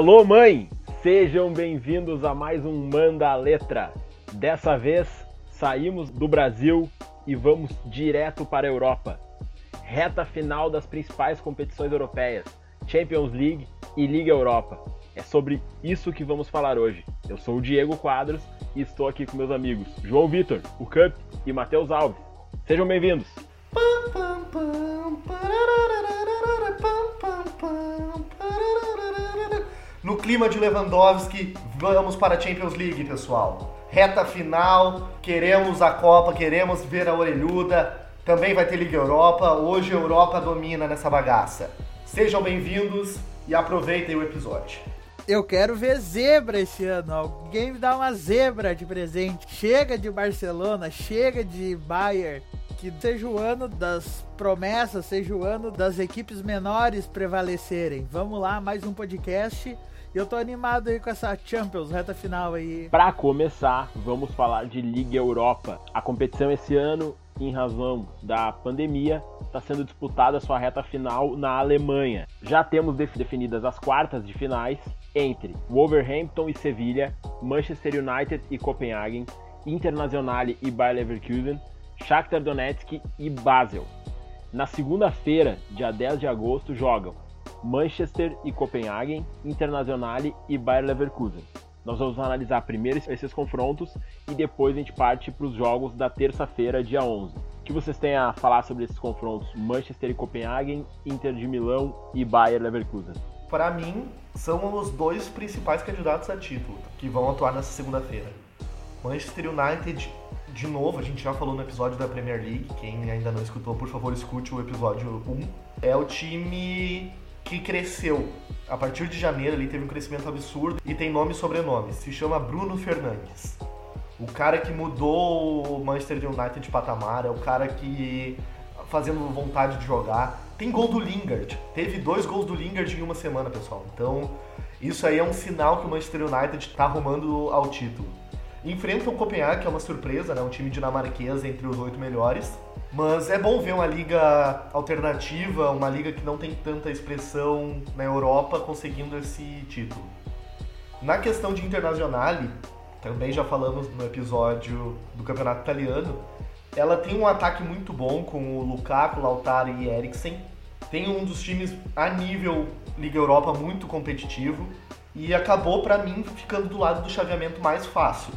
Alô, mãe! Sejam bem-vindos a mais um Manda a Letra. Dessa vez, saímos do Brasil e vamos direto para a Europa. Reta final das principais competições europeias, Champions League e Liga Europa. É sobre isso que vamos falar hoje. Eu sou o Diego Quadros e estou aqui com meus amigos João Vitor, o Cup e Matheus Alves. Sejam bem-vindos! No clima de Lewandowski, vamos para a Champions League, pessoal. Reta final, queremos a Copa, queremos ver a orelhuda. Também vai ter Liga Europa. Hoje a Europa domina nessa bagaça. Sejam bem-vindos e aproveitem o episódio. Eu quero ver zebra esse ano. Alguém me dá uma zebra de presente. Chega de Barcelona, chega de Bayern. Que seja o ano das promessas, seja o ano das equipes menores prevalecerem. Vamos lá, mais um podcast. Eu tô animado aí com essa Champions, reta final aí. Para começar, vamos falar de Liga Europa. A competição esse ano, em razão da pandemia, está sendo disputada sua reta final na Alemanha. Já temos definidas as quartas de finais entre Wolverhampton e Sevilha, Manchester United e Copenhagen, Internazionale e Bayer Leverkusen, Shakhtar Donetsk e Basel. Na segunda-feira, dia 10 de agosto, jogam Manchester e Copenhagen, Internazionale e Bayer Leverkusen. Nós vamos analisar primeiro esses confrontos e depois a gente parte para os jogos da terça-feira, dia 11. O que vocês têm a falar sobre esses confrontos? Manchester e Copenhagen, Inter de Milão e Bayer Leverkusen. Para mim, são os dois principais candidatos a título que vão atuar nessa segunda-feira. Manchester United, de novo, a gente já falou no episódio da Premier League. Quem ainda não escutou, por favor, escute o episódio 1. É o time que cresceu. A partir de janeiro ele teve um crescimento absurdo e tem nome e sobrenome. Se chama Bruno Fernandes. O cara que mudou o Manchester United de patamar, é o cara que fazendo vontade de jogar. Tem gol do Lingard. Teve dois gols do Lingard em uma semana, pessoal. Então, isso aí é um sinal que o Manchester United está arrumando ao título. Enfrenta o Copenhague, que é uma surpresa, né? Um time dinamarquês entre os oito melhores. Mas é bom ver uma liga alternativa, uma liga que não tem tanta expressão na Europa conseguindo esse título. Na questão de Internazionale, também já falamos no episódio do Campeonato Italiano, ela tem um ataque muito bom com o Lukaku, Lautaro e Eriksen. Tem um dos times a nível Liga Europa muito competitivo e acabou para mim ficando do lado do chaveamento mais fácil.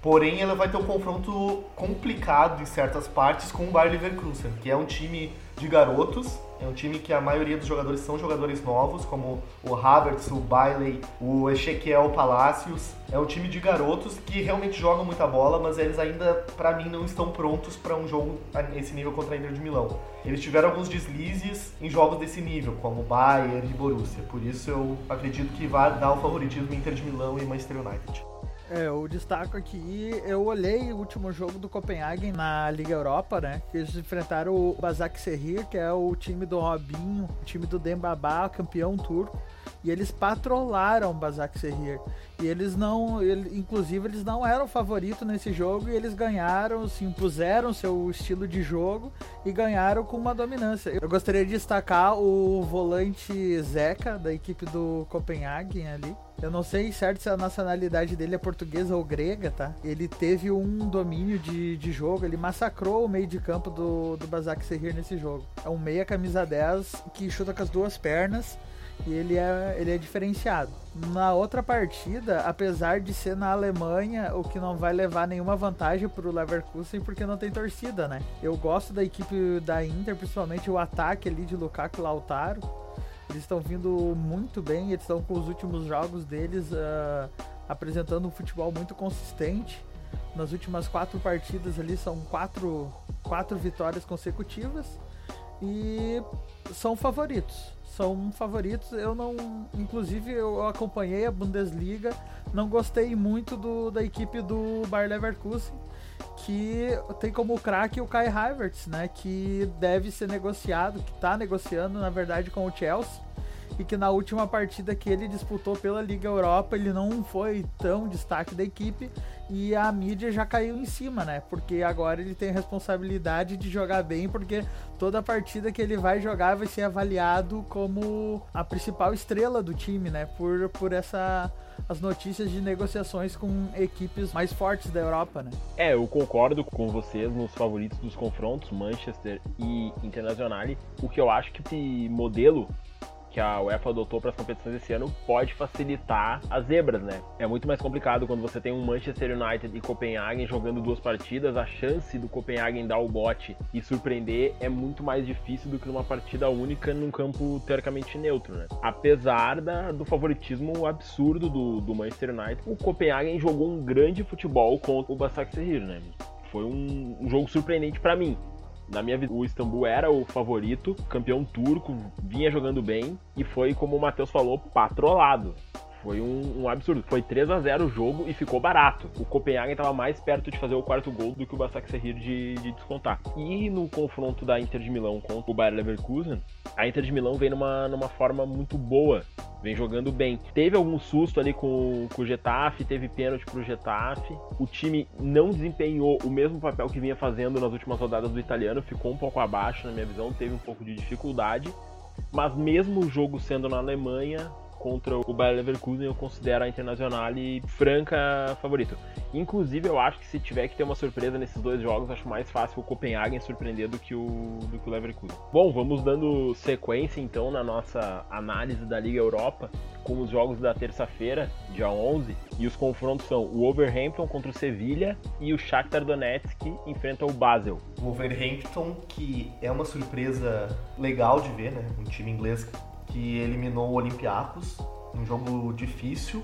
Porém, ela vai ter um confronto complicado em certas partes com o Bayer Leverkusen, que é um time de garotos, é um time que a maioria dos jogadores são jogadores novos, como o Havertz, o Bailey, o Ezequiel Palacios. É um time de garotos que realmente jogam muita bola, mas eles ainda, para mim, não estão prontos para um jogo nesse nível contra a Inter de Milão. Eles tiveram alguns deslizes em jogos desse nível, como Bayern e Borussia. Por isso eu acredito que vai dar o favoritismo Inter de Milão e Manchester United. É, eu destaco aqui, eu olhei o último jogo do Copenhagen na Liga Europa, né? Eles enfrentaram o Basak Serrir, que é o time do Robinho, o time do Dembabá, campeão turco. E eles patrolaram Basak Serrir. E eles não, ele, inclusive, eles não eram favorito nesse jogo e eles ganharam, se impuseram seu estilo de jogo e ganharam com uma dominância. Eu gostaria de destacar o volante Zeca, da equipe do Copenhagen ali. Eu não sei certo se a nacionalidade dele é portuguesa ou grega, tá? Ele teve um domínio de, de jogo, ele massacrou o meio de campo do, do Basak Serrir nesse jogo. É um meia camisa 10 que chuta com as duas pernas e ele é, ele é diferenciado. Na outra partida, apesar de ser na Alemanha, o que não vai levar nenhuma vantagem para o Leverkusen porque não tem torcida, né? Eu gosto da equipe da Inter, principalmente o ataque ali de Lukaku e Lautaro. Eles estão vindo muito bem, eles estão com os últimos jogos deles uh, apresentando um futebol muito consistente. Nas últimas quatro partidas ali são quatro, quatro vitórias consecutivas e são favoritos são favoritos. Eu não, inclusive eu acompanhei a Bundesliga, não gostei muito do, da equipe do Bayer Leverkusen, que tem como craque o Kai Havertz, né, que deve ser negociado, que está negociando na verdade com o Chelsea. E que na última partida que ele disputou pela Liga Europa, ele não foi tão destaque da equipe e a mídia já caiu em cima, né? Porque agora ele tem a responsabilidade de jogar bem, porque toda partida que ele vai jogar vai ser avaliado como a principal estrela do time, né? Por, por essa as notícias de negociações com equipes mais fortes da Europa, né? É, eu concordo com vocês nos favoritos dos confrontos, Manchester e Internacional. O que eu acho que esse modelo que a UEFA adotou para as competições esse ano pode facilitar as zebras, né? É muito mais complicado quando você tem um Manchester United e Copenhagen jogando duas partidas, a chance do Copenhagen dar o bote e surpreender é muito mais difícil do que numa partida única num campo teoricamente neutro, né? Apesar da, do favoritismo absurdo do, do Manchester United, o Copenhagen jogou um grande futebol contra o Basaksehir, né? Foi um, um jogo surpreendente para mim na minha vida, o Istambul era o favorito, campeão turco, vinha jogando bem e foi, como o Matheus falou, patrolado. Foi um, um, absurdo. Foi 3 a 0 o jogo e ficou barato. O Copenhagen estava mais perto de fazer o quarto gol do que o Basaksehir de, de descontar. E no confronto da Inter de Milão contra o Bayer Leverkusen, a Inter de Milão vem numa, numa forma muito boa vem jogando bem. Teve algum susto ali com, com o Getafe, teve pênalti pro Getafe. O time não desempenhou o mesmo papel que vinha fazendo nas últimas rodadas do italiano, ficou um pouco abaixo na minha visão, teve um pouco de dificuldade. Mas mesmo o jogo sendo na Alemanha, contra o Bayer Leverkusen, eu considero a Internacional franca favorito. Inclusive, eu acho que se tiver que ter uma surpresa nesses dois jogos, acho mais fácil o Copenhagen surpreender do que o, do que o Leverkusen. Bom, vamos dando sequência então na nossa análise da Liga Europa com os jogos da terça-feira, dia 11, e os confrontos são o Wolverhampton contra o Sevilha e o Shakhtar Donetsk enfrenta o Basel. O Wolverhampton que é uma surpresa legal de ver, né? Um time inglês que eliminou o Olympiacos, um jogo difícil,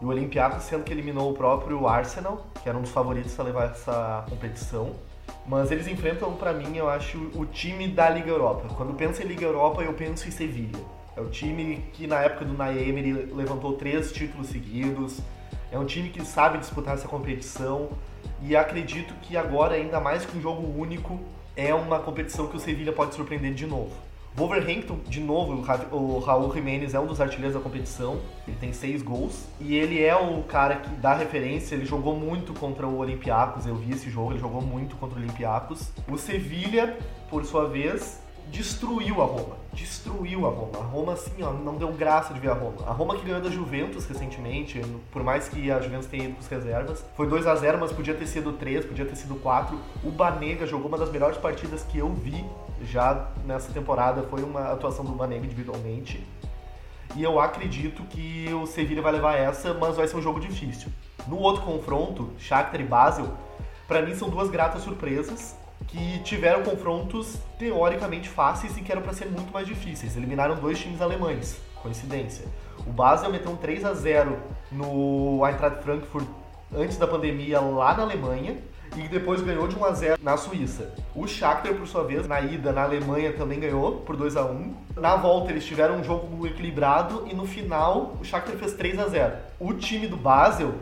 e o Olympiacos sendo que eliminou o próprio Arsenal, que era um dos favoritos a levar essa competição. Mas eles enfrentam, para mim, eu acho, o time da Liga Europa. Quando penso em Liga Europa, eu penso em Sevilha. É o time que na época do Naemery levantou três títulos seguidos. É um time que sabe disputar essa competição. E acredito que agora, ainda mais que um jogo único, é uma competição que o Sevilha pode surpreender de novo. Wolverhampton, de novo, o Raul Jimenez é um dos artilheiros da competição, ele tem seis gols, e ele é o cara que dá referência, ele jogou muito contra o Olympiacos, eu vi esse jogo, ele jogou muito contra o Olympiacos. O Sevilha, por sua vez, destruiu a Roma. Destruiu a Roma. A Roma, assim, ó, não deu graça de ver a Roma. A Roma que ganhou da Juventus recentemente, por mais que a Juventus tenha ido com as reservas, foi 2 a 0 mas podia ter sido 3, podia ter sido 4. O Banega jogou uma das melhores partidas que eu vi já nessa temporada. Foi uma atuação do Banega individualmente. E eu acredito que o Sevilla vai levar essa, mas vai ser um jogo difícil. No outro confronto, Shakhtar e Basel, para mim são duas gratas surpresas que tiveram confrontos teoricamente fáceis e que eram para ser muito mais difíceis. Eliminaram dois times alemães, coincidência. O Basel meteu um 3 a 0 no Eintracht Frankfurt antes da pandemia lá na Alemanha e depois ganhou de 1 a 0 na Suíça. O Shakhtar, por sua vez, na ida na Alemanha também ganhou por 2 a 1. Na volta eles tiveram um jogo equilibrado e no final o Shakhtar fez 3 a 0. O time do Basel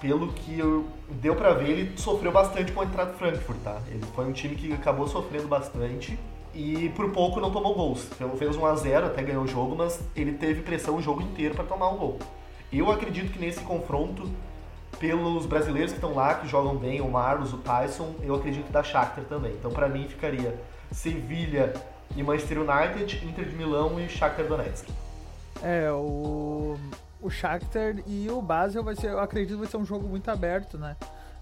pelo que eu, deu para ver, ele sofreu bastante com o entrada Frankfurt, tá? Ele foi um time que acabou sofrendo bastante e por pouco não tomou gols. Então, fez 1 a 0 até ganhou o jogo, mas ele teve pressão o jogo inteiro para tomar um gol. Eu acredito que nesse confronto, pelos brasileiros que estão lá, que jogam bem, o Marlos, o Tyson, eu acredito que dá Shakhtar também. Então, para mim, ficaria Sevilha e Manchester United, Inter de Milão e Shakhtar Donetsk. É, o o Shakhtar e o Basel vai ser, eu acredito, vai ser um jogo muito aberto, né?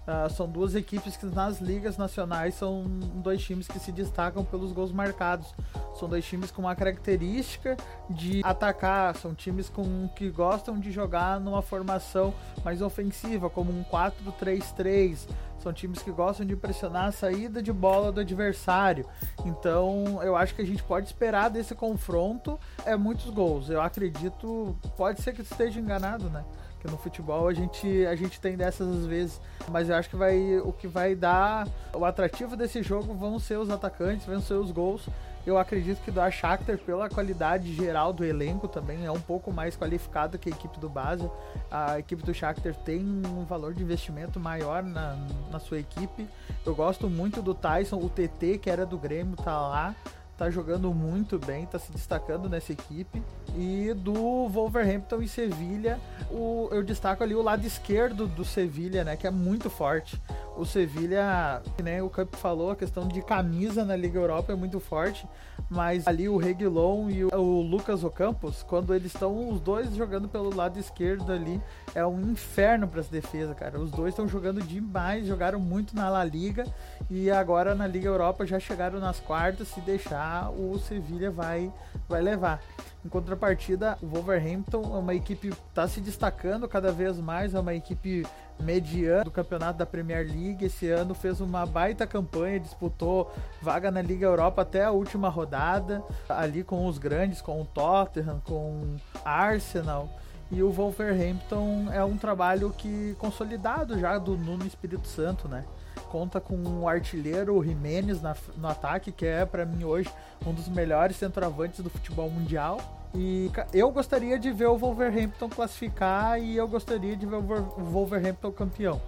Uh, são duas equipes que nas ligas nacionais são dois times que se destacam pelos gols marcados. São dois times com uma característica de atacar, são times com, que gostam de jogar numa formação mais ofensiva, como um 4-3-3. São times que gostam de pressionar a saída de bola do adversário. Então, eu acho que a gente pode esperar desse confronto é muitos gols. Eu acredito, pode ser que esteja enganado, né? Que no futebol a gente, a gente tem dessas às vezes. Mas eu acho que vai, o que vai dar o atrativo desse jogo vão ser os atacantes, vão ser os gols. Eu acredito que do Shakhtar, pela qualidade geral do elenco também, é um pouco mais qualificado que a equipe do Basel. A equipe do Shakhtar tem um valor de investimento maior na, na sua equipe. Eu gosto muito do Tyson, o TT, que era do Grêmio, tá lá. Tá jogando muito bem, tá se destacando nessa equipe. E do Wolverhampton e Sevilha, o, eu destaco ali o lado esquerdo do Sevilha, né, que é muito forte. O Sevilha, né, o Camp falou, a questão de camisa na Liga Europa é muito forte, mas ali o Reguilon e o, Lucas Ocampos, quando eles estão os dois jogando pelo lado esquerdo ali, é um inferno para as defesas, cara. Os dois estão jogando demais, jogaram muito na La Liga e agora na Liga Europa já chegaram nas quartas, se deixar o Sevilha vai vai levar. Em contrapartida, o Wolverhampton é uma equipe que está se destacando cada vez mais, é uma equipe mediana do campeonato da Premier League. Esse ano fez uma baita campanha, disputou vaga na Liga Europa até a última rodada, ali com os grandes, com o Tottenham, com Arsenal. E o Wolverhampton é um trabalho que consolidado já do Nuno Espírito Santo, né? Conta com o artilheiro Jimenez no ataque, que é para mim hoje um dos melhores centroavantes do futebol mundial. E eu gostaria de ver o Wolverhampton classificar e eu gostaria de ver o Wolverhampton campeão.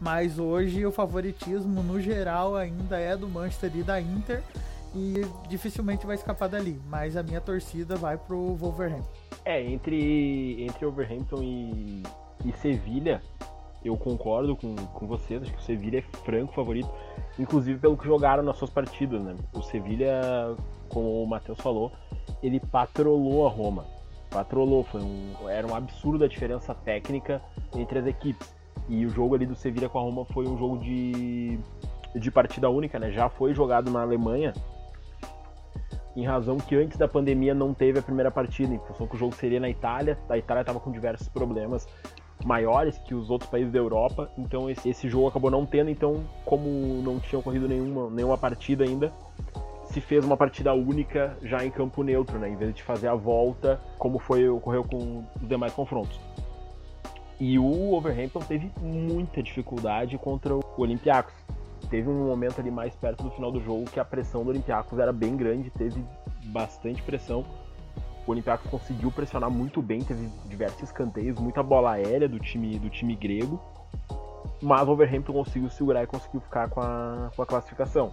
Mas hoje o favoritismo no geral ainda é do Manchester e da Inter e dificilmente vai escapar dali. Mas a minha torcida vai pro Wolverhampton. É, entre, entre Wolverhampton e, e Sevilha, eu concordo com, com vocês, acho que o Sevilha é franco favorito, inclusive pelo que jogaram nas suas partidas, né? O Sevilha, como o Matheus falou, ele patrolou a Roma. Patrolou, foi um, era um absurdo a diferença técnica entre as equipes. E o jogo ali do Sevilha com a Roma foi um jogo de, de partida única, né? Já foi jogado na Alemanha, em razão que antes da pandemia não teve a primeira partida, em função que o jogo seria na Itália, a Itália estava com diversos problemas maiores que os outros países da Europa, então esse, esse, jogo acabou não tendo, então como não tinha ocorrido nenhuma, nenhuma partida ainda, se fez uma partida única já em campo neutro, né, em vez de fazer a volta como foi ocorreu com os demais confrontos. E o Overhampton teve muita dificuldade contra o Olympiacos. Teve um momento ali mais perto do final do jogo que a pressão do Olympiacos era bem grande, teve bastante pressão o Olympiacos conseguiu pressionar muito bem, teve diversos escanteios, muita bola aérea do time, do time grego, mas o Wolverhampton conseguiu segurar e conseguiu ficar com a, com a classificação.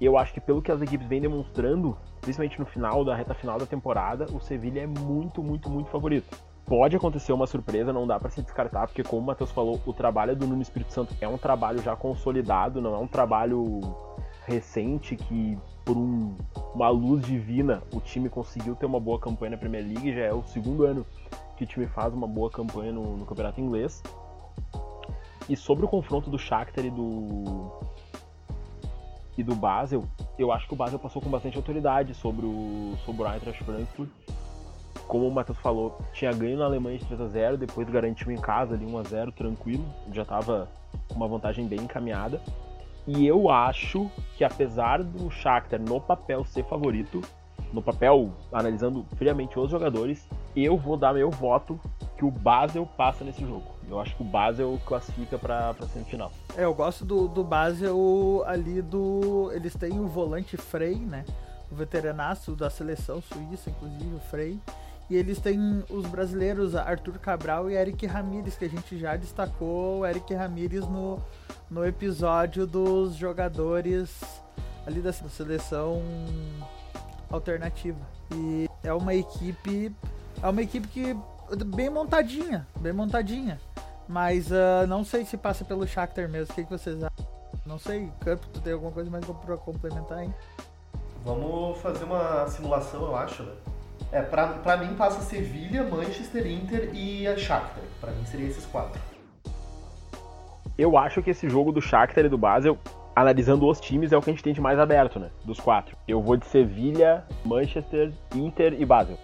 Eu acho que pelo que as equipes vêm demonstrando, principalmente no final da reta final da temporada, o Sevilha é muito, muito, muito favorito. Pode acontecer uma surpresa, não dá para se descartar, porque como o Matheus falou, o trabalho do Nuno Espírito Santo é um trabalho já consolidado, não é um trabalho recente que por um, uma luz divina o time conseguiu ter uma boa campanha na Premier League, já é o segundo ano que o time faz uma boa campanha no, no campeonato inglês. E sobre o confronto do Shakhtar e do e do Basel, eu acho que o Basel passou com bastante autoridade sobre o sobre o Eintracht Frankfurt. Como o Matheus falou, tinha ganho na Alemanha de 3 a 0, depois garantiu em casa ali 1 a 0 tranquilo, já estava com uma vantagem bem encaminhada. E eu acho que apesar do Shakhtar no papel ser favorito, no papel analisando friamente os jogadores, eu vou dar meu voto que o Basel passa nesse jogo. Eu acho que o Basel classifica para semifinal. É, eu gosto do, do Basel ali do. Eles têm o volante Frey, né? O veteranaço da seleção suíça, inclusive, o Frey. E eles têm os brasileiros Arthur Cabral e Eric Ramírez, que a gente já destacou o Eric Ramírez no, no episódio dos jogadores ali da seleção alternativa. E é uma equipe. É uma equipe que. bem montadinha, bem montadinha. Mas uh, não sei se passa pelo Shakhtar mesmo. O que, que vocês acham? Não sei, Campo, tu tem alguma coisa mais pra complementar, hein? Vamos fazer uma simulação, eu acho, né? É, pra, pra mim passa Sevilha, Manchester, Inter e a Shakhtar. Pra mim seria esses quatro. Eu acho que esse jogo do Shakhtar e do Basel, analisando os times, é o que a gente tem de mais aberto, né? Dos quatro. Eu vou de Sevilha, Manchester, Inter e Basel.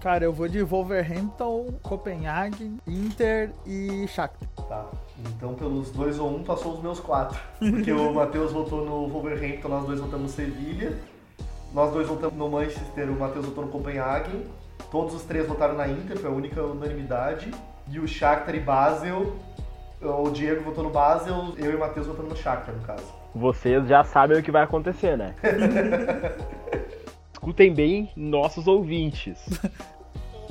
Cara, eu vou de Wolverhampton, Copenhagen, Inter e Shakhtar. Tá. Então, pelos dois ou um, passou os meus quatro. Porque o Matheus votou no Wolverhampton, nós dois votamos Sevilha. Nós dois votamos no Manchester, o Matheus votou no Copenhagen. Todos os três votaram na Inter, foi a única unanimidade. E o Shakhtar e Basel, o Diego votou no Basel, eu e o Matheus votamos no Shakhtar, no caso. Vocês já sabem o que vai acontecer, né? Escutem bem nossos ouvintes.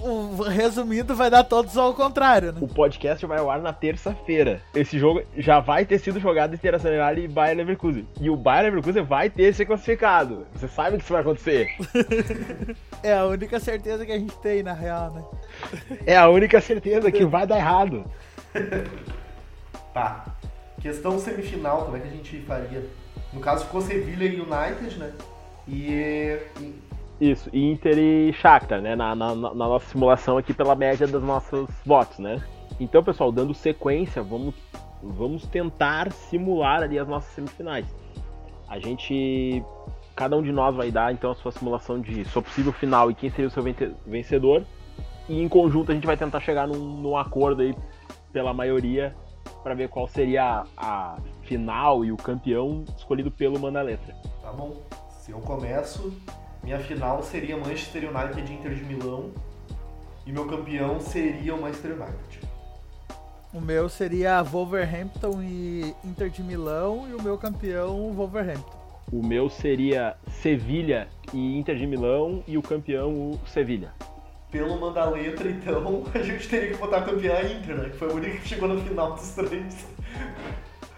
O resumido vai dar todos ao contrário, né? O podcast vai ao ar na terça-feira. Esse jogo já vai ter sido jogado Internacional e Bayern Leverkusen. E o Bayern Leverkusen vai ter se classificado. Você sabe que isso vai acontecer. é a única certeza que a gente tem, na real, né? É a única certeza que vai dar errado. tá. Questão semifinal, como é que a gente faria? No caso ficou Sevilha e United, né? E, e isso, Inter e Shakhtar, né? Na, na, na, nossa simulação aqui pela média dos nossos votos, né? Então, pessoal, dando sequência, vamos, vamos tentar simular ali as nossas semifinais. A gente. Cada um de nós vai dar então a sua simulação de sua possível final e quem seria o seu vencedor. E em conjunto a gente vai tentar chegar num, num acordo aí pela maioria para ver qual seria a, a final e o campeão escolhido pelo Manda Letra. Tá bom. Se eu começo, minha final seria Manchester United e Inter de Milão. E meu campeão seria o Manchester United. O meu seria Wolverhampton e Inter de Milão. E o meu campeão, Wolverhampton. O meu seria Sevilha e Inter de Milão. E o campeão, o Sevilha. Pelo manda letra, então, a gente teria que botar campeão a Inter, né? Que foi a única que chegou no final dos três.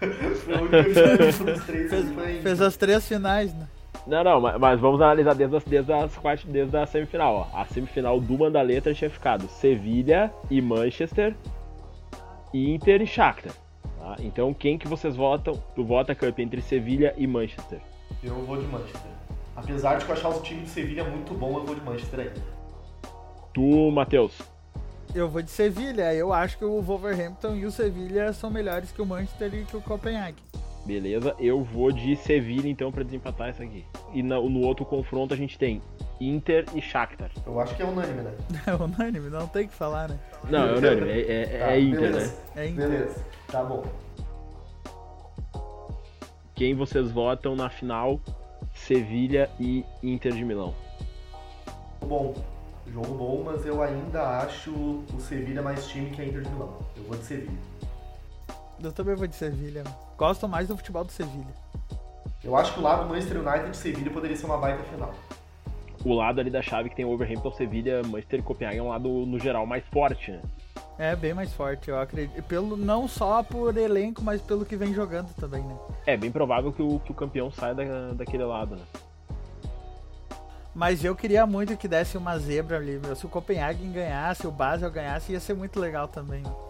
foi a única que chegou dos três. Fez, fez as três finais, né? Não, não, mas vamos analisar desde as, desde as quartas, desde a semifinal. Ó. A semifinal do Mandaleta tinha ficado Sevilha e Manchester, Inter e Shakhtar. Tá? Então quem que vocês votam? Tu vota Cup entre Sevilha e Manchester? Eu vou de Manchester. Apesar de eu achar o time de Sevilha muito bom, eu vou de Manchester ainda. Tu, Matheus? Eu vou de Sevilha. Eu acho que o Wolverhampton e o Sevilha são melhores que o Manchester e que o Copenhague. Beleza, eu vou de Sevilha então para desempatar isso aqui. E no, no, outro confronto a gente tem Inter e Shakhtar. Eu acho que é unânime, né? É unânime, não tem que falar, né? Não, é unânime, é, é, tá, é Inter, beleza. né? É Inter. Beleza, tá bom. Quem vocês votam na final? Sevilha e Inter de Milão. Bom, jogo bom, mas eu ainda acho o Sevilha mais time que a Inter de Milão. Eu vou de Sevilha. Eu também vou de Sevilha. Gosto mais do futebol do Sevilha. Eu acho que o lado Manchester United e Sevilha poderia ser uma baita final. O lado ali da chave que tem Overhampton, Sevilha, Manchester e Copenhague é um lado, no geral, mais forte, né? É, bem mais forte, eu acredito. Pelo, não só por elenco, mas pelo que vem jogando também, né? É, bem provável que o, que o campeão saia da, daquele lado, né? Mas eu queria muito que desse uma zebra ali, meu. Se o Copenhague ganhasse, o Basel ganhasse, ia ser muito legal também. Né?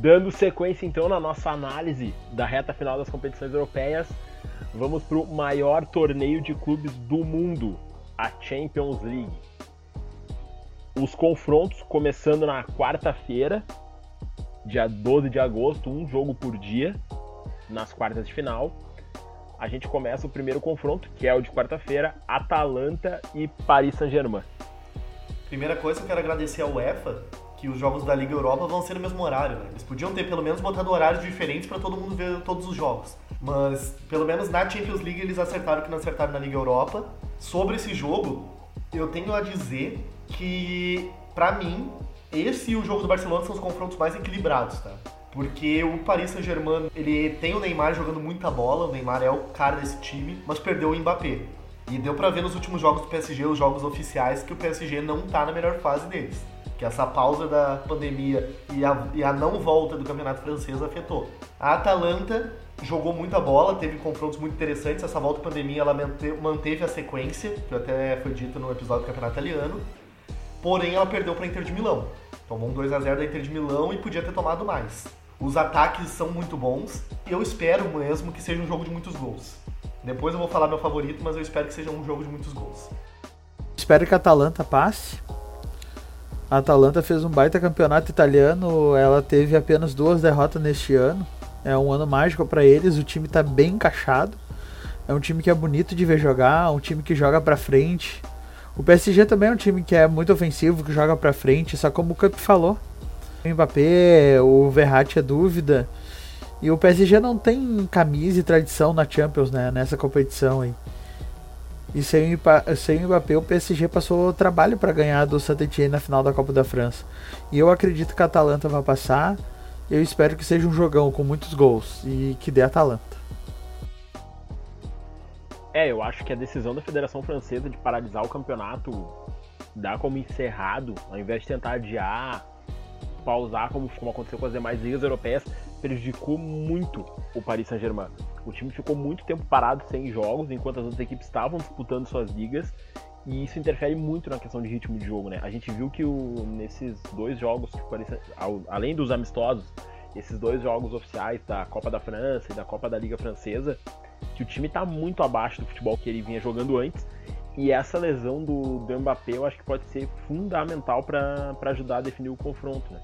Dando sequência então na nossa análise da reta final das competições europeias, vamos para o maior torneio de clubes do mundo, a Champions League. Os confrontos começando na quarta-feira, dia 12 de agosto, um jogo por dia, nas quartas de final. A gente começa o primeiro confronto, que é o de quarta-feira, Atalanta e Paris Saint-Germain. Primeira coisa, eu quero agradecer ao UEFA que os jogos da Liga Europa vão ser no mesmo horário. Né? Eles podiam ter pelo menos botado horários diferentes para todo mundo ver todos os jogos. Mas pelo menos na Champions League eles acertaram que não acertaram na Liga Europa. Sobre esse jogo, eu tenho a dizer que, para mim, esse e o jogo do Barcelona são os confrontos mais equilibrados, tá? Porque o Paris Saint-Germain, ele tem o Neymar jogando muita bola, o Neymar é o cara desse time, mas perdeu o Mbappé. E deu para ver nos últimos jogos do PSG, os jogos oficiais, que o PSG não tá na melhor fase deles que essa pausa da pandemia e a, e a não volta do campeonato francês afetou. A Atalanta jogou muita bola, teve confrontos muito interessantes. Essa volta da pandemia ela manteve a sequência, que até foi dito no episódio do campeonato italiano. Porém, ela perdeu para a Inter de Milão. Tomou um 2 a 0 da Inter de Milão e podia ter tomado mais. Os ataques são muito bons. Eu espero mesmo que seja um jogo de muitos gols. Depois eu vou falar meu favorito, mas eu espero que seja um jogo de muitos gols. Espero que a Atalanta passe. A Atalanta fez um baita campeonato italiano, ela teve apenas duas derrotas neste ano. É um ano mágico para eles, o time está bem encaixado. É um time que é bonito de ver jogar, um time que joga para frente. O PSG também é um time que é muito ofensivo, que joga para frente, só como o Cup falou. O Mbappé, o Verratti é dúvida. E o PSG não tem camisa e tradição na Champions, né, nessa competição aí. E sem, sem o Mbappé, o PSG passou trabalho para ganhar do Saint-Etienne na final da Copa da França. E eu acredito que a Atalanta vai passar. Eu espero que seja um jogão com muitos gols e que dê Atalanta. É, eu acho que a decisão da Federação Francesa de paralisar o campeonato, dar como encerrado, ao invés de tentar adiar, pausar como, como aconteceu com as demais ligas europeias, prejudicou muito o Paris Saint-Germain. O time ficou muito tempo parado sem jogos, enquanto as outras equipes estavam disputando suas ligas, e isso interfere muito na questão de ritmo de jogo, né? A gente viu que o, nesses dois jogos, além dos amistosos, esses dois jogos oficiais da Copa da França e da Copa da Liga Francesa, que o time está muito abaixo do futebol que ele vinha jogando antes. E essa lesão do, do Mbappé eu acho que pode ser fundamental para ajudar a definir o confronto, né?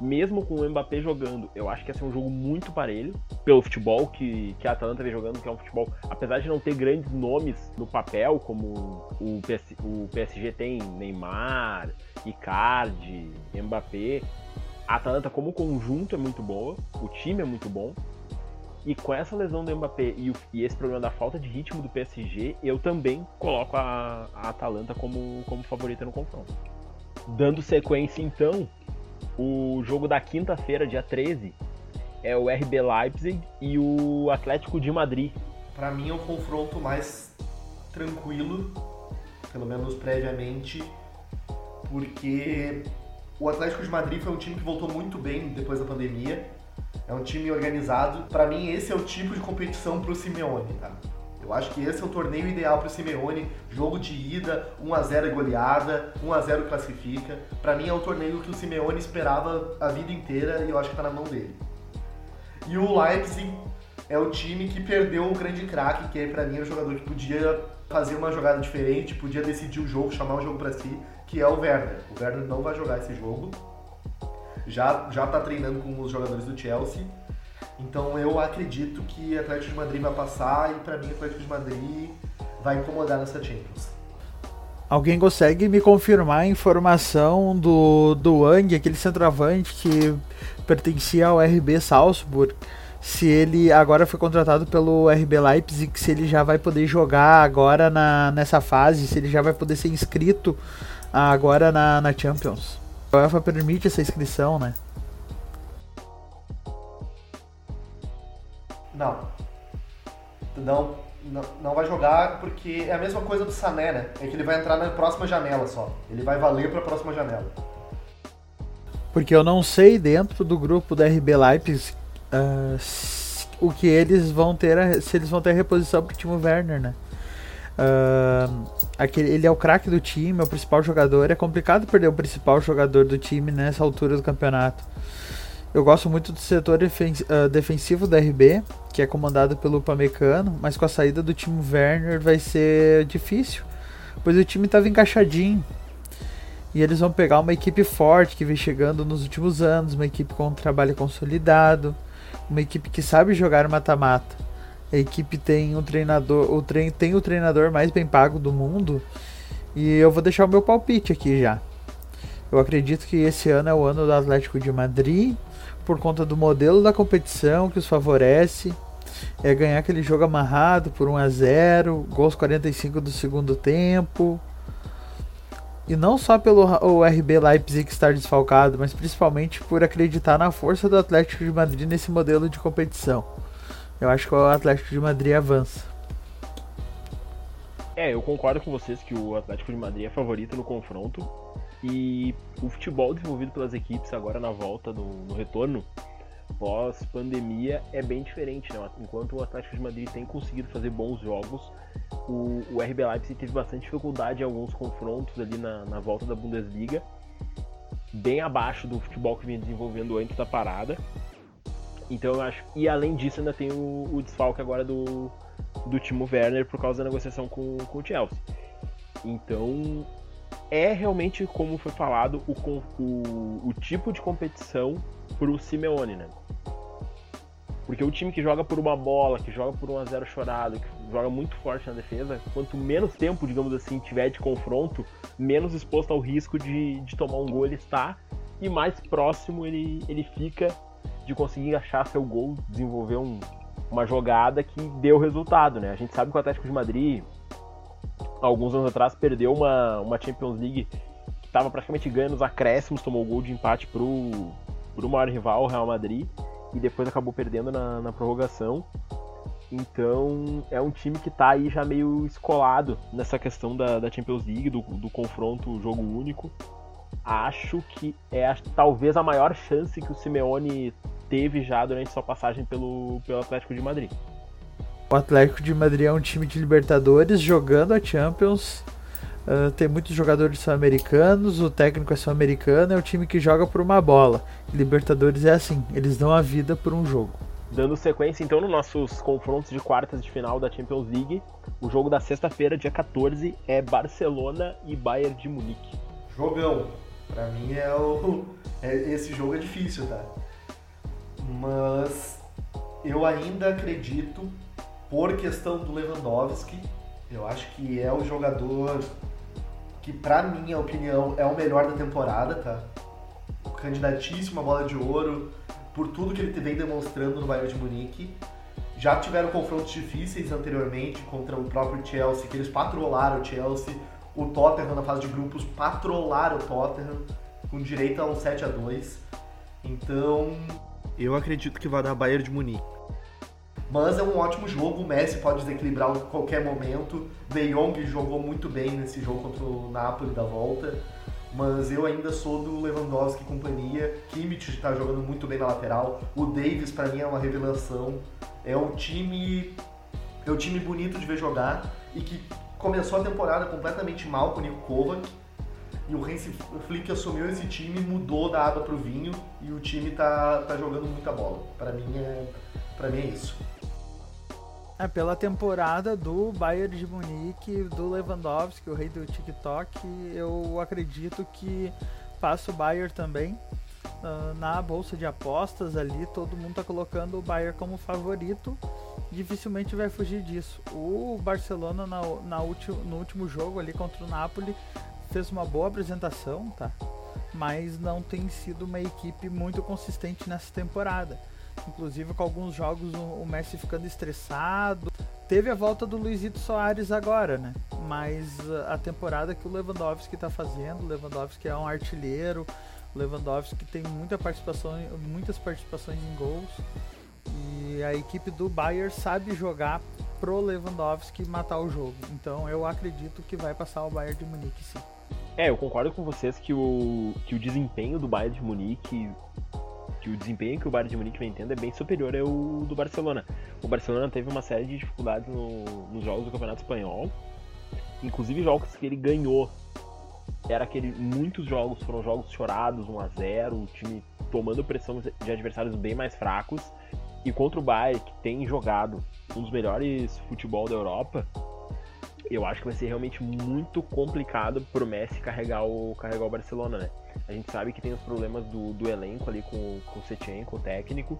Mesmo com o Mbappé jogando, eu acho que ia ser um jogo muito parelho, pelo futebol que, que a Atalanta vem jogando, que é um futebol, apesar de não ter grandes nomes no papel, como o, PS, o PSG tem Neymar, Icardi, Mbappé, a Atalanta como conjunto é muito boa, o time é muito bom, e com essa lesão do Mbappé e, o, e, esse problema da falta de ritmo do PSG, eu também coloco a, a Atalanta como, como favorita no confronto. Dando sequência então, o jogo da quinta-feira, dia 13, é o RB Leipzig e o Atlético de Madrid. Para mim é um confronto mais tranquilo, pelo menos previamente, porque o Atlético de Madrid foi um time que voltou muito bem depois da pandemia. É um time organizado. Para mim esse é o tipo de competição para o Simeone, tá? Eu acho que esse é o torneio ideal para o Simeone. Jogo de ida, 1 a 0 é goleada, 1 a 0 classifica. Para mim é o torneio que o Simeone esperava a vida inteira e eu acho que está na mão dele. E o Leipzig é o time que perdeu o grande craque, que para mim é o jogador que podia fazer uma jogada diferente, podia decidir o jogo, chamar o jogo para si, que é o Werner. O Werner não vai jogar esse jogo. Já já tá treinando com os jogadores do Chelsea então eu acredito que o Atlético de Madrid vai passar e para mim o Atlético de Madrid vai incomodar nessa Champions. Alguém consegue me confirmar a informação do, do Wang, aquele centroavante que pertencia ao RB Salzburg, se ele agora foi contratado pelo RB Leipzig, se ele já vai poder jogar agora na, nessa fase, se ele já vai poder ser inscrito agora na, na Champions. A UEFA permite essa inscrição, né? Não. Não, não, não vai jogar porque é a mesma coisa do Sané, né? É que ele vai entrar na próxima janela só. Ele vai valer para a próxima janela. Porque eu não sei dentro do grupo da RB Leipzig uh, o que eles vão ter, se eles vão ter reposição pro Timo Werner, né? Uh, aquele, ele é o craque do time, é o principal jogador. É complicado perder o principal jogador do time nessa altura do campeonato. Eu gosto muito do setor ah, defensivo da RB, que é comandado pelo Pamecano, mas com a saída do time Werner vai ser difícil, pois o time estava encaixadinho. E eles vão pegar uma equipe forte que vem chegando nos últimos anos, uma equipe com um trabalho consolidado, uma equipe que sabe jogar mata-mata. A equipe tem um treinador, o trein, tem o treinador mais bem pago do mundo. E eu vou deixar o meu palpite aqui já. Eu acredito que esse ano é o ano do Atlético de Madrid por conta do modelo da competição que os favorece. É ganhar aquele jogo amarrado por 1 a 0, gols 45 do segundo tempo. E não só pelo o RB Leipzig estar desfalcado, mas principalmente por acreditar na força do Atlético de Madrid nesse modelo de competição. Eu acho que o Atlético de Madrid avança. É, eu concordo com vocês que o Atlético de Madrid é favorito no confronto. E o futebol desenvolvido pelas equipes agora na volta, no, no retorno, pós-pandemia, é bem diferente. Né? Enquanto o Atlético de Madrid tem conseguido fazer bons jogos, o, o RB Leipzig teve bastante dificuldade em alguns confrontos ali na, na volta da Bundesliga, bem abaixo do futebol que vinha desenvolvendo antes da parada. Então eu acho. E além disso, ainda tem o, o desfalque agora do, do Timo Werner por causa da negociação com, com o Chelsea. Então é realmente, como foi falado, o, o, o tipo de competição pro Simeone, né? Porque o time que joga por uma bola, que joga por 1 a 0 chorado, que joga muito forte na defesa, quanto menos tempo, digamos assim, tiver de confronto, menos exposto ao risco de, de tomar um gol ele está e mais próximo ele, ele fica de conseguir achar seu gol, desenvolver um, uma jogada que deu resultado, né? A gente sabe que o Atlético de Madrid alguns anos atrás, perdeu uma, uma Champions League que estava praticamente ganhando nos acréscimos, tomou gol de empate pro, pro maior rival, o Real Madrid, e depois acabou perdendo na, na prorrogação. Então é um time que tá aí já meio escolado nessa questão da, da Champions League, do, do confronto jogo único. Acho que é talvez a maior chance que o Simeone teve já durante sua passagem pelo, pelo Atlético de Madrid. O Atlético de Madrid é um time de Libertadores jogando a Champions. Uh, tem muitos jogadores sul-americanos, o técnico é sul-americano, é um time que joga por uma bola. Libertadores é assim, eles dão a vida por um jogo. Dando sequência então nos nossos confrontos de quartas de final da Champions League, o jogo da sexta-feira, dia 14, é Barcelona e Bayern de Munique. Jogão. Pra mim é o. É, esse jogo é difícil, tá? Mas eu ainda acredito, por questão do Lewandowski, eu acho que é o jogador que, pra minha opinião, é o melhor da temporada, tá? Candidatíssimo a bola de ouro, por tudo que ele vem demonstrando no Bayern de Munique. Já tiveram confrontos difíceis anteriormente contra o próprio Chelsea, que eles patrolaram o Chelsea. O Tottenham na fase de grupos patrolaram o Tottenham, com direito a um 7 a 2 Então, eu acredito que vai dar Bayern de Munique. Mas é um ótimo jogo, o Messi pode desequilibrar a qualquer momento. De Jong jogou muito bem nesse jogo contra o Napoli da volta. Mas eu ainda sou do Lewandowski e companhia. Kimmich está jogando muito bem na lateral. O Davis para mim é uma revelação. É um time é um time bonito de ver jogar e que começou a temporada completamente mal com o Nico Kovac e o Hansi Flick assumiu esse time, mudou da água pro vinho e o time tá, tá jogando muita bola. Para mim é para mim é isso. É, pela temporada do Bayern de Munique, do Lewandowski, o rei do TikTok, eu acredito que passa o Bayern também. Uh, na bolsa de apostas ali, todo mundo tá colocando o Bayern como favorito. Dificilmente vai fugir disso. O Barcelona na, na ulti, no último jogo ali contra o Napoli fez uma boa apresentação, tá? Mas não tem sido uma equipe muito consistente nessa temporada. Inclusive com alguns jogos o Messi ficando estressado. Teve a volta do Luizito Soares agora, né? Mas a temporada que o Lewandowski está fazendo, o Lewandowski é um artilheiro, o Lewandowski tem muita participação, muitas participações em gols. E a equipe do Bayern sabe jogar pro Lewandowski matar o jogo. Então eu acredito que vai passar o Bayern de Munique sim. É, eu concordo com vocês que o, que o desempenho do Bayern de Munique, que o desempenho que o Bayern de Munique vem tendo é bem superior ao do Barcelona. O Barcelona teve uma série de dificuldades no, nos jogos do Campeonato Espanhol, inclusive jogos que ele ganhou. Era aquele, muitos jogos foram jogos chorados, 1 a 0 o time tomando pressão de adversários bem mais fracos. E contra o Bayern, que tem jogado um dos melhores futebol da Europa, eu acho que vai ser realmente muito complicado pro Messi carregar o, carregar o Barcelona, né? A gente sabe que tem os problemas do, do elenco ali com, com o com o técnico.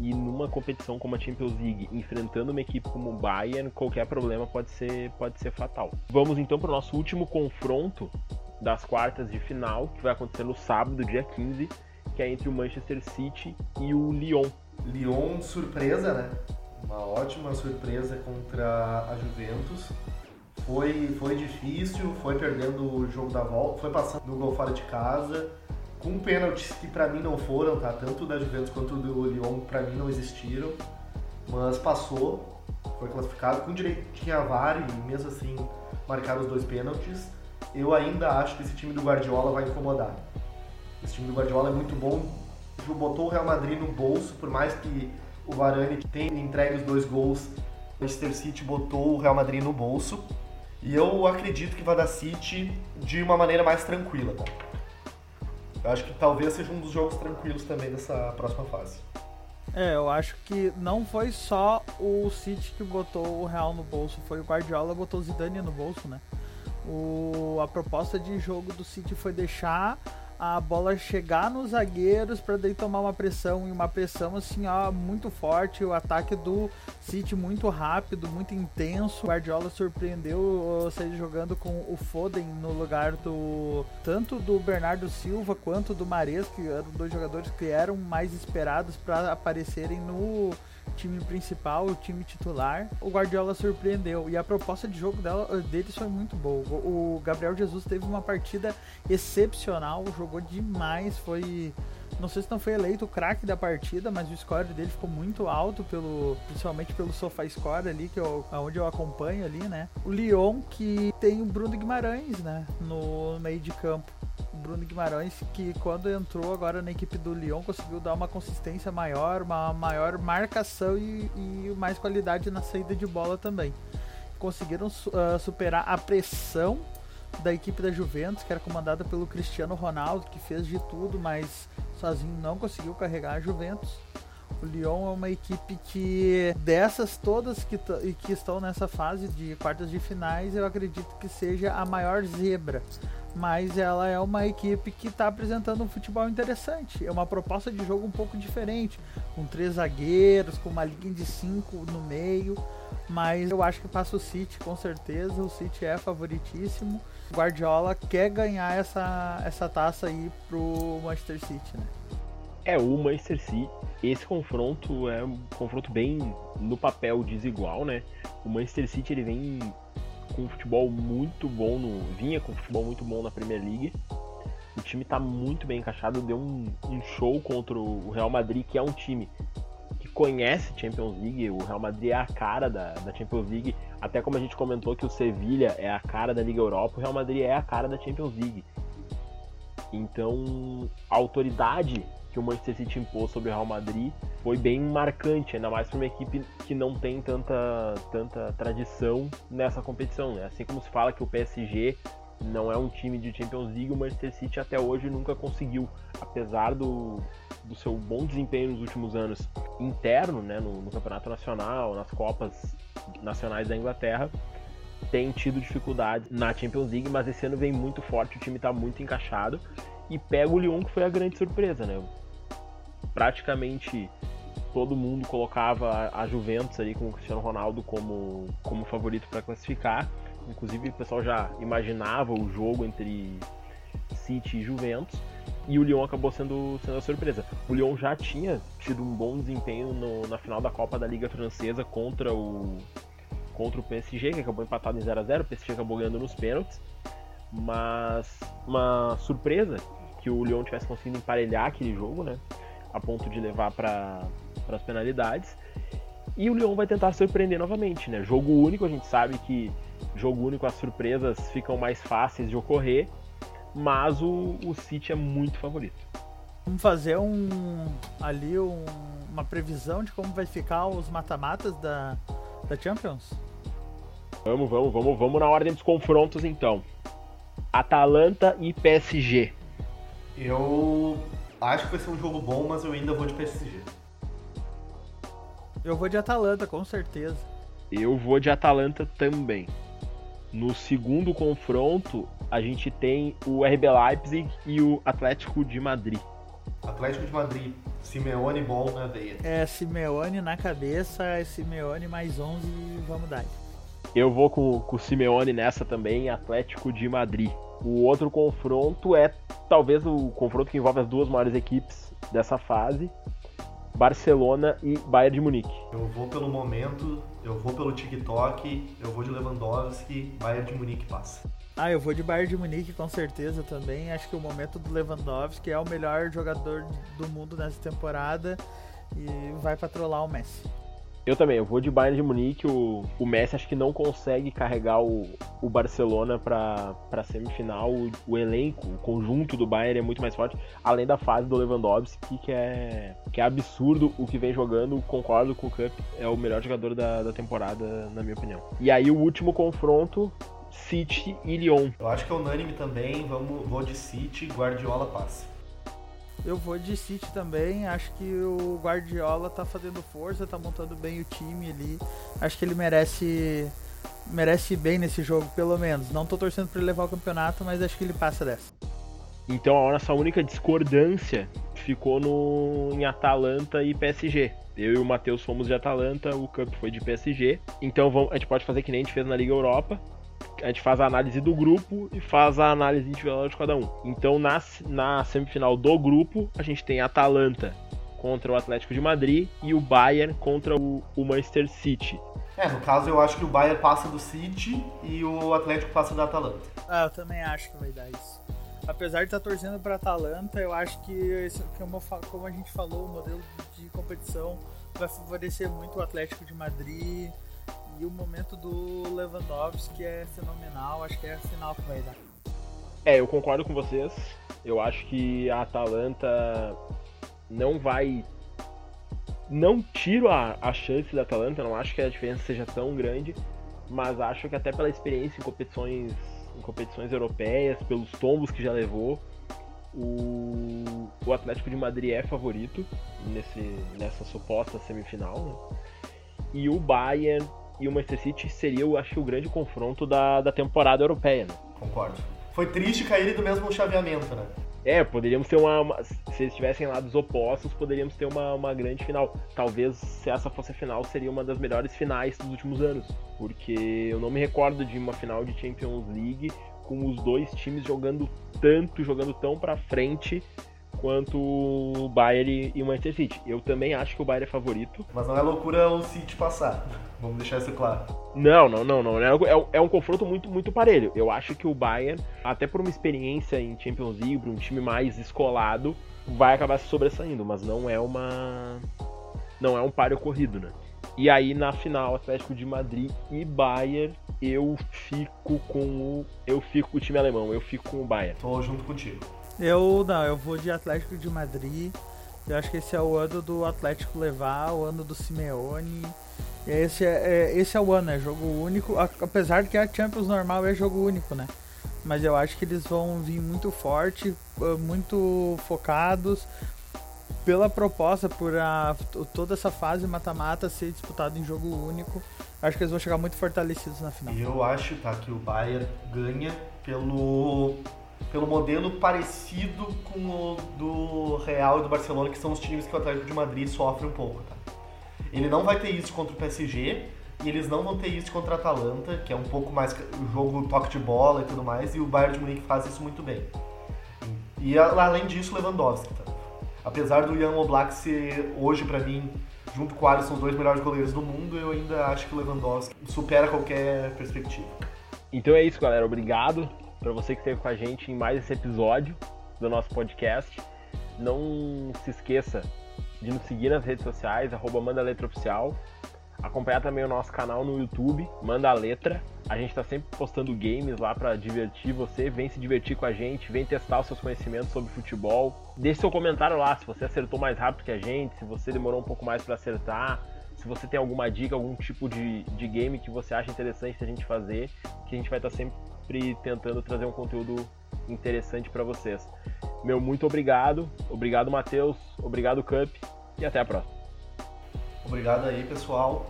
E numa competição como a Champions League, enfrentando uma equipe como o Bayern, qualquer problema pode ser, pode ser fatal. Vamos então para o nosso último confronto das quartas de final, que vai acontecer no sábado, dia 15, que é entre o Manchester City e o Lyon. Lyon, surpresa, né? uma ótima surpresa contra a Juventus. Foi, foi difícil, foi perdendo o jogo da volta, foi passando no gol fora de casa, com pênaltis que para mim não foram, tá? Tanto da Juventus quanto do Lyon para mim não existiram, mas passou, foi classificado com direito tinha VAR e mesmo assim marcaram os dois pênaltis. Eu ainda acho que esse time do Guardiola vai incomodar. Esse time do Guardiola é muito bom, botou o Real Madrid no bolso, por mais que o Varane tem entregue os dois gols. O Manchester City botou o Real Madrid no bolso. E eu acredito que vai dar City de uma maneira mais tranquila, tá? Eu acho que talvez seja um dos jogos tranquilos também dessa próxima fase. É, eu acho que não foi só o City que botou o Real no bolso, foi o Guardiola que botou o Zidane no bolso, né? O, a proposta de jogo do City foi deixar a bola chegar nos zagueiros para daí tomar uma pressão e uma pressão assim ó muito forte o ataque do City muito rápido muito intenso. O Guardiola surpreendeu seja jogando com o Foden no lugar do tanto do Bernardo Silva quanto do Mares que eram dois jogadores que eram mais esperados para aparecerem no time principal, o time titular, o Guardiola surpreendeu. E a proposta de jogo dela, deles foi muito boa. O Gabriel Jesus teve uma partida excepcional, jogou demais, foi não sei se não foi eleito o craque da partida, mas o score dele ficou muito alto, pelo, principalmente pelo SofaScore ali, que eu, onde eu acompanho ali, né? O Lyon, que tem o Bruno Guimarães, né? No meio de campo. Bruno Guimarães, que quando entrou agora na equipe do Lyon, conseguiu dar uma consistência maior, uma maior marcação e, e mais qualidade na saída de bola também. Conseguiram uh, superar a pressão da equipe da Juventus, que era comandada pelo Cristiano Ronaldo, que fez de tudo, mas sozinho não conseguiu carregar a Juventus. O Lyon é uma equipe que, dessas todas que, que estão nessa fase de quartas de finais, eu acredito que seja a maior zebra. Mas ela é uma equipe que está apresentando um futebol interessante. É uma proposta de jogo um pouco diferente, com três zagueiros, com uma linha de cinco no meio. Mas eu acho que passa o City com certeza. O City é favoritíssimo. Guardiola quer ganhar essa, essa taça aí pro Manchester City, né? É, o Manchester City, esse confronto é um confronto bem no papel desigual, né? O Manchester City ele vem com um futebol muito bom no. vinha com um futebol muito bom na Premier League. O time tá muito bem encaixado, deu um, um show contra o Real Madrid, que é um time conhece Champions League, o Real Madrid é a cara da, da Champions League, até como a gente comentou que o Sevilha é a cara da Liga Europa, o Real Madrid é a cara da Champions League. Então, a autoridade que o Manchester City impôs sobre o Real Madrid foi bem marcante, ainda mais para uma equipe que não tem tanta, tanta tradição nessa competição. Né? Assim como se fala que o PSG não é um time de Champions League, o Manchester City até hoje nunca conseguiu, apesar do, do seu bom desempenho nos últimos anos interno, né, no, no Campeonato Nacional, nas Copas Nacionais da Inglaterra, tem tido dificuldade na Champions League, mas esse ano vem muito forte, o time está muito encaixado e pega o Lyon que foi a grande surpresa, né? Praticamente todo mundo colocava a Juventus ali com o Cristiano Ronaldo como, como favorito para classificar. Inclusive o pessoal já imaginava o jogo entre City e Juventus e o Lyon acabou sendo, sendo a surpresa. O Lyon já tinha tido um bom desempenho no, na final da Copa da Liga Francesa contra o contra o PSG, que acabou empatado em 0 a 0 o PSG acabou ganhando nos pênaltis. Mas uma surpresa que o Lyon tivesse conseguido emparelhar aquele jogo, né? A ponto de levar para as penalidades. E o Lyon vai tentar surpreender novamente, né? Jogo único, a gente sabe que jogo único as surpresas ficam mais fáceis de ocorrer mas o, o City é muito favorito. Vamos fazer um ali um, uma previsão de como vai ficar os mata-matas da, da Champions? Vamos, vamos, vamos, vamos na ordem dos confrontos então. Atalanta e PSG. Eu acho que vai ser um jogo bom, mas eu ainda vou de PSG. Eu vou de Atalanta, com certeza. Eu vou de Atalanta também. No segundo confronto, a gente tem o RB Leipzig e o Atlético de Madrid. Atlético de Madrid, Simeone bom na veia. É, Simeone na cabeça, é Simeone mais 11 vamos dar. Eu vou com, com o Simeone nessa também, Atlético de Madrid. O outro confronto é talvez o confronto que envolve as duas maiores equipes dessa fase, Barcelona e Bayern de Munique. Eu vou pelo momento, eu vou pelo TikTok, eu vou de Lewandowski, Bayern de Munique passa. Ah, eu vou de Bayern de Munique com certeza também. Acho que o momento do Lewandowski é o melhor jogador do mundo nessa temporada e vai patrolar o Messi. Eu também, eu vou de Bayern de Munique. O, o Messi acho que não consegue carregar o, o Barcelona para semifinal. O, o, elenco, o conjunto do Bayern é muito mais forte, além da fase do Lewandowski, que é, que é absurdo o que vem jogando. Concordo com o Cup, é o melhor jogador da, da temporada, na minha opinião. E aí, o último confronto. City e Lyon. Eu acho que é unânime também, vamos, vou de City, Guardiola passa. Eu vou de City também. Acho que o Guardiola tá fazendo força, tá montando bem o time ali. Acho que ele merece merece bem nesse jogo, pelo menos. Não tô torcendo para ele levar o campeonato, mas acho que ele passa dessa. Então a nossa única discordância ficou no em Atalanta e PSG. Eu e o Matheus fomos de Atalanta, o Cup foi de PSG. Então vamos, a gente pode fazer que nem a gente fez na Liga Europa a gente faz a análise do grupo e faz a análise individual de cada um. Então, na, na semifinal do grupo, a gente tem a Atalanta contra o Atlético de Madrid e o Bayern contra o, o Manchester City. É, no caso eu acho que o Bayern passa do City e o Atlético passa da Atalanta. Ah, eu também acho que vai dar isso. apesar de estar tá torcendo para Atalanta, eu acho que, esse, que é uma, como a gente falou, o modelo de competição vai favorecer muito o Atlético de Madrid e o momento do Lewandowski é fenomenal, acho que é a final que vai dar. É, eu concordo com vocês. Eu acho que a Atalanta não vai. Não tiro a, a chance da Atalanta, não acho que a diferença seja tão grande, mas acho que até pela experiência em competições, em competições europeias, pelos tombos que já levou, o, o Atlético de Madrid é favorito nesse, nessa suposta semifinal. Né? E o Bayern e o Manchester City seria, eu acho, o grande confronto da, da temporada europeia. Né? Concordo. Foi triste cair do mesmo chaveamento, né? É, poderíamos ter uma, uma. se eles estivessem lados opostos, poderíamos ter uma, uma grande final. Talvez se essa fosse a final, seria uma das melhores finais dos últimos anos. Porque eu não me recordo de uma final de Champions League com os dois times jogando tanto, jogando tão pra frente quanto o Bayern e o Manchester City. Eu também acho que o Bayern é favorito. Mas não é loucura o City passar. Vamos deixar isso claro. Não, não, não, não. É, um, é um confronto muito, muito parelho. Eu acho que o Bayern, até por uma experiência em Champions League, um time mais escolado, vai acabar se sobressaindo, mas não é uma. Não é um páreo corrido, né? E aí na final, Atlético de Madrid e Bayern, eu fico com o. Eu fico com o time alemão, eu fico com o Bayern. Tô junto contigo. Eu não, eu vou de Atlético de Madrid. Eu acho que esse é o ano do Atlético levar, o ano do Simeone. Esse é, é, esse é o ano, é jogo único. Apesar de que a Champions normal é jogo único, né? Mas eu acho que eles vão vir muito forte, eh, muito focados pela proposta, por a, toda essa fase mata-mata ser disputada em jogo único. Acho que eles vão chegar muito fortalecidos na final. Eu acho tá, que o Bayern ganha pelo pelo modelo parecido com o do Real e do Barcelona, que são os times que o Atlético de Madrid sofre um pouco, tá? Ele não vai ter isso contra o PSG e eles não vão ter isso contra a Atalanta, que é um pouco mais o jogo toque de bola e tudo mais, e o Bayern de Munique faz isso muito bem. E além disso, Lewandowski, tá? Apesar do Jan Oblak ser hoje para mim junto com o Alisson os dois melhores goleiros do mundo, eu ainda acho que o Lewandowski supera qualquer perspectiva. Então é isso, galera. Obrigado para você que esteve com a gente em mais esse episódio do nosso podcast. Não se esqueça de nos seguir nas redes sociais, arroba Manda Letra Oficial. Acompanhar também o nosso canal no YouTube, Manda a Letra. A gente está sempre postando games lá para divertir você. Vem se divertir com a gente, vem testar os seus conhecimentos sobre futebol. Deixe seu comentário lá se você acertou mais rápido que a gente, se você demorou um pouco mais para acertar, se você tem alguma dica, algum tipo de, de game que você acha interessante a gente fazer, que a gente vai estar tá sempre sempre tentando trazer um conteúdo interessante para vocês. Meu muito obrigado, obrigado Matheus, obrigado Cup e até a próxima. Obrigado aí pessoal.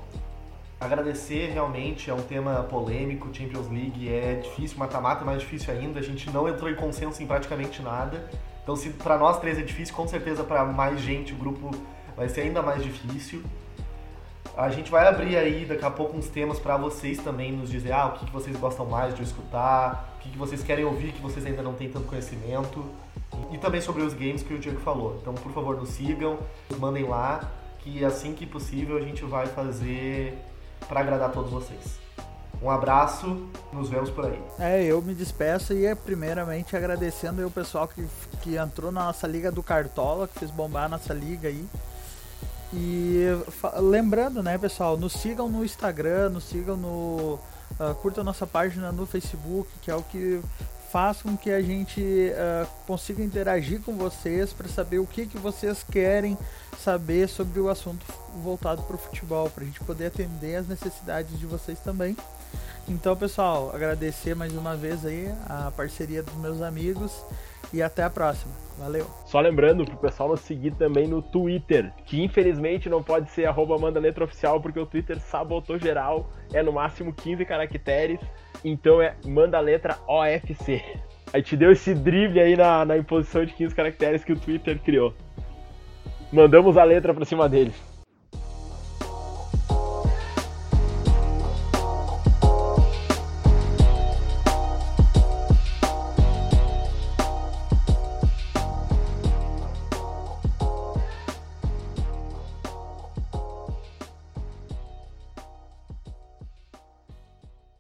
Agradecer realmente, é um tema polêmico, Champions League é difícil, mata-mata é mais difícil ainda, a gente não entrou em consenso em praticamente nada. Então se para nós três é difícil, com certeza para mais gente o grupo vai ser ainda mais difícil. A gente vai abrir aí daqui a pouco uns temas para vocês também nos dizer ah, o que, que vocês gostam mais de escutar, o que, que vocês querem ouvir que vocês ainda não têm tanto conhecimento. E também sobre os games que o Diego falou. Então, por favor, nos sigam, mandem lá, que assim que possível a gente vai fazer para agradar todos vocês. Um abraço, nos vemos por aí. É, eu me despeço e é primeiramente agradecendo o pessoal que, que entrou na nossa liga do Cartola, que fez bombar a nossa liga aí. E lembrando, né, pessoal, nos sigam no Instagram, nos sigam no. Uh, curta a nossa página no Facebook, que é o que faz com que a gente uh, consiga interagir com vocês para saber o que, que vocês querem saber sobre o assunto voltado para o futebol, para a gente poder atender as necessidades de vocês também. Então, pessoal, agradecer mais uma vez aí a parceria dos meus amigos e até a próxima. Valeu. Só lembrando pro pessoal nos seguir também no Twitter, que infelizmente não pode ser arroba manda letra oficial, porque o Twitter sabotou geral, é no máximo 15 caracteres, então é manda letra OFC. A gente deu esse drible aí na, na imposição de 15 caracteres que o Twitter criou. Mandamos a letra pra cima deles.